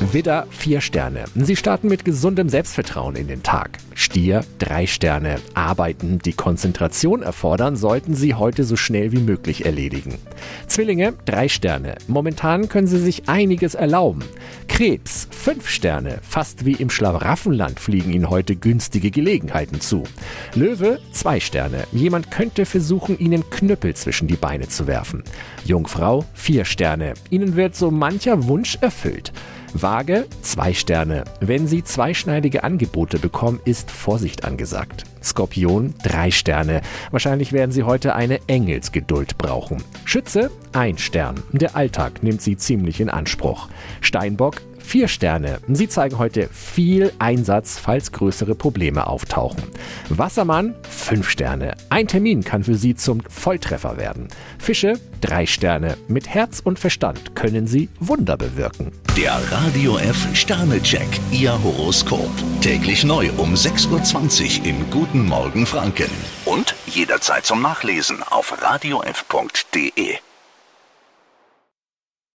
Widder, vier Sterne. Sie starten mit gesundem Selbstvertrauen in den Tag. Stier, drei Sterne. Arbeiten, die Konzentration erfordern, sollten Sie heute so schnell wie möglich erledigen. Zwillinge, drei Sterne. Momentan können Sie sich einiges erlauben. Krebs, fünf Sterne. Fast wie im Schlaraffenland fliegen Ihnen heute günstige Gelegenheiten zu. Löwe, zwei Sterne. Jemand könnte versuchen, Ihnen Knüppel zwischen die Beine zu werfen. Jungfrau, vier Sterne. Ihnen wird so mancher Wunsch erfüllt. Waage, zwei Sterne. Wenn Sie zweischneidige Angebote bekommen, ist Vorsicht angesagt. Skorpion, drei Sterne. Wahrscheinlich werden Sie heute eine Engelsgeduld brauchen. Schütze, ein Stern. Der Alltag nimmt Sie ziemlich in Anspruch. Steinbock, Vier Sterne. Sie zeigen heute viel Einsatz, falls größere Probleme auftauchen. Wassermann, fünf Sterne. Ein Termin kann für Sie zum Volltreffer werden. Fische, drei Sterne. Mit Herz und Verstand können Sie Wunder bewirken. Der Radio F Sternecheck. Ihr Horoskop. Täglich neu um 6.20 Uhr im Guten Morgen Franken. Und jederzeit zum Nachlesen auf radiof.de.